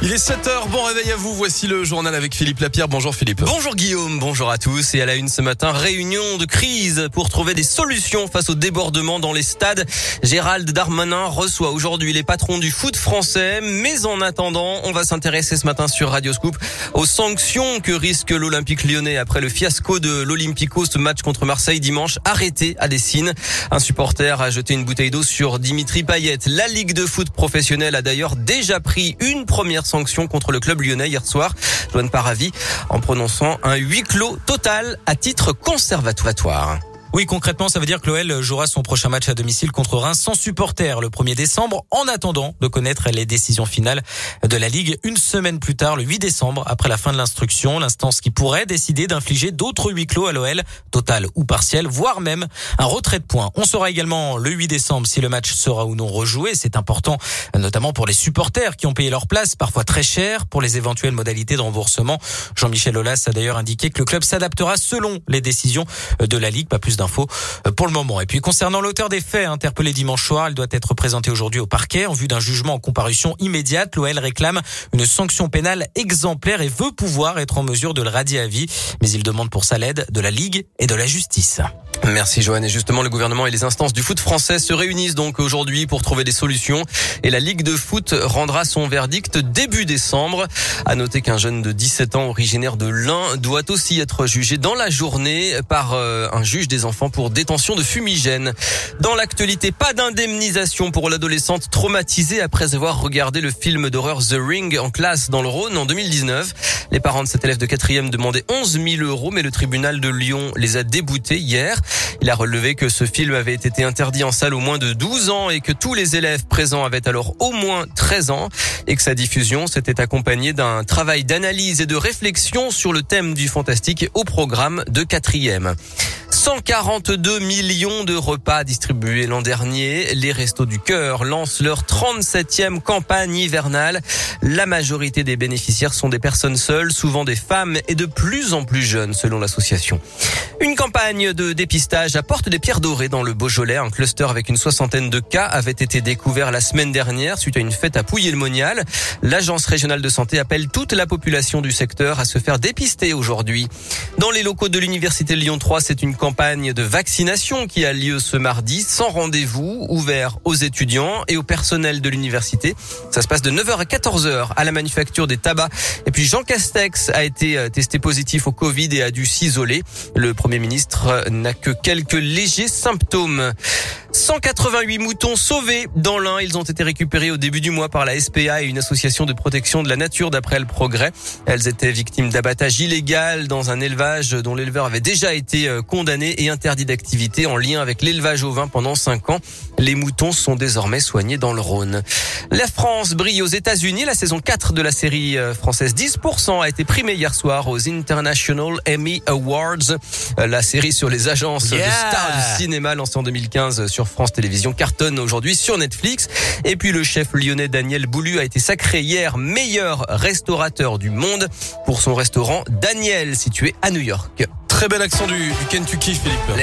Il est 7h, bon réveil à vous, voici le journal avec Philippe Lapierre. Bonjour Philippe. Bonjour Guillaume, bonjour à tous. Et à la une ce matin, réunion de crise pour trouver des solutions face au débordement dans les stades. Gérald Darmanin reçoit aujourd'hui les patrons du foot français. Mais en attendant, on va s'intéresser ce matin sur Radio Scoop aux sanctions que risque l'Olympique lyonnais après le fiasco de l'Olympico, ce match contre Marseille dimanche, arrêté à Dessine. Un supporter a jeté une bouteille d'eau sur Dimitri Payet. La Ligue de foot professionnelle a d'ailleurs déjà pris une première sanction contre le club lyonnais hier soir. Joanne Paravi en prononçant un huis clos total à titre conservatoire. Oui, concrètement, ça veut dire que l'OL jouera son prochain match à domicile contre Reims sans supporter le 1er décembre, en attendant de connaître les décisions finales de la Ligue une semaine plus tard, le 8 décembre, après la fin de l'instruction, l'instance qui pourrait décider d'infliger d'autres huis clos à l'OL, total ou partiel, voire même un retrait de points. On saura également le 8 décembre si le match sera ou non rejoué. C'est important, notamment pour les supporters qui ont payé leur place, parfois très cher, pour les éventuelles modalités de remboursement. Jean-Michel Aulas a d'ailleurs indiqué que le club s'adaptera selon les décisions de la Ligue. Pas plus d'infos euh, pour le moment. Et puis concernant l'auteur des faits interpellé dimanche soir, elle doit être présentée aujourd'hui au parquet en vue d'un jugement en comparution immédiate. L'OL réclame une sanction pénale exemplaire et veut pouvoir être en mesure de le radier à vie, mais il demande pour ça l'aide de la Ligue et de la justice. Merci Joanne. Et justement, le gouvernement et les instances du foot français se réunissent donc aujourd'hui pour trouver des solutions. Et la Ligue de foot rendra son verdict début décembre. À noter qu'un jeune de 17 ans originaire de l'Ain doit aussi être jugé dans la journée par euh, un juge des enfants pour détention de fumigène. Dans l'actualité, pas d'indemnisation pour l'adolescente traumatisée après avoir regardé le film d'horreur The Ring en classe dans le Rhône en 2019. Les parents de cet élève de quatrième demandaient 11 000 euros, mais le tribunal de Lyon les a déboutés hier. Il a relevé que ce film avait été interdit en salle au moins de 12 ans et que tous les élèves présents avaient alors au moins 13 ans et que sa diffusion s'était accompagnée d'un travail d'analyse et de réflexion sur le thème du fantastique au programme de quatrième. 142 millions de repas distribués l'an dernier. Les Restos du Cœur lancent leur 37e campagne hivernale. La majorité des bénéficiaires sont des personnes seules, souvent des femmes et de plus en plus jeunes selon l'association. Une campagne de dépistage à Porte des Pierres Dorées dans le Beaujolais. Un cluster avec une soixantaine de cas avait été découvert la semaine dernière suite à une fête à Pouilly-le-Monial. L'agence régionale de santé appelle toute la population du secteur à se faire dépister aujourd'hui. Dans les locaux de l'université Lyon 3, c'est une campagne de vaccination qui a lieu ce mardi sans rendez-vous, ouvert aux étudiants et au personnel de l'université. Ça se passe de 9h à 14h à la manufacture des tabacs. Et puis Jean Castex a été euh, testé positif au Covid et a dû s'isoler. Le Premier ministre n'a que quelques légers symptômes. 188 moutons sauvés dans l'Ain. Ils ont été récupérés au début du mois par la SPA et une association de protection de la nature d'après le progrès. Elles étaient victimes d'abattage illégal dans un élevage dont l'éleveur avait déjà été euh, condamné et interdit d'activité en lien avec l'élevage au vin pendant 5 ans. Les moutons sont désormais soignés dans le Rhône. La France brille aux États-Unis. La saison 4 de la série euh, française 10% a été primée hier soir aux International Emmy Awards. Euh, la série sur les agences Yeah. de stars du cinéma lancée en 2015 sur France Télévisions cartonne aujourd'hui sur Netflix. Et puis le chef lyonnais Daniel Boulu a été sacré hier meilleur restaurateur du monde pour son restaurant Daniel situé à New York. Très bel accent du, du Kentucky Philippe.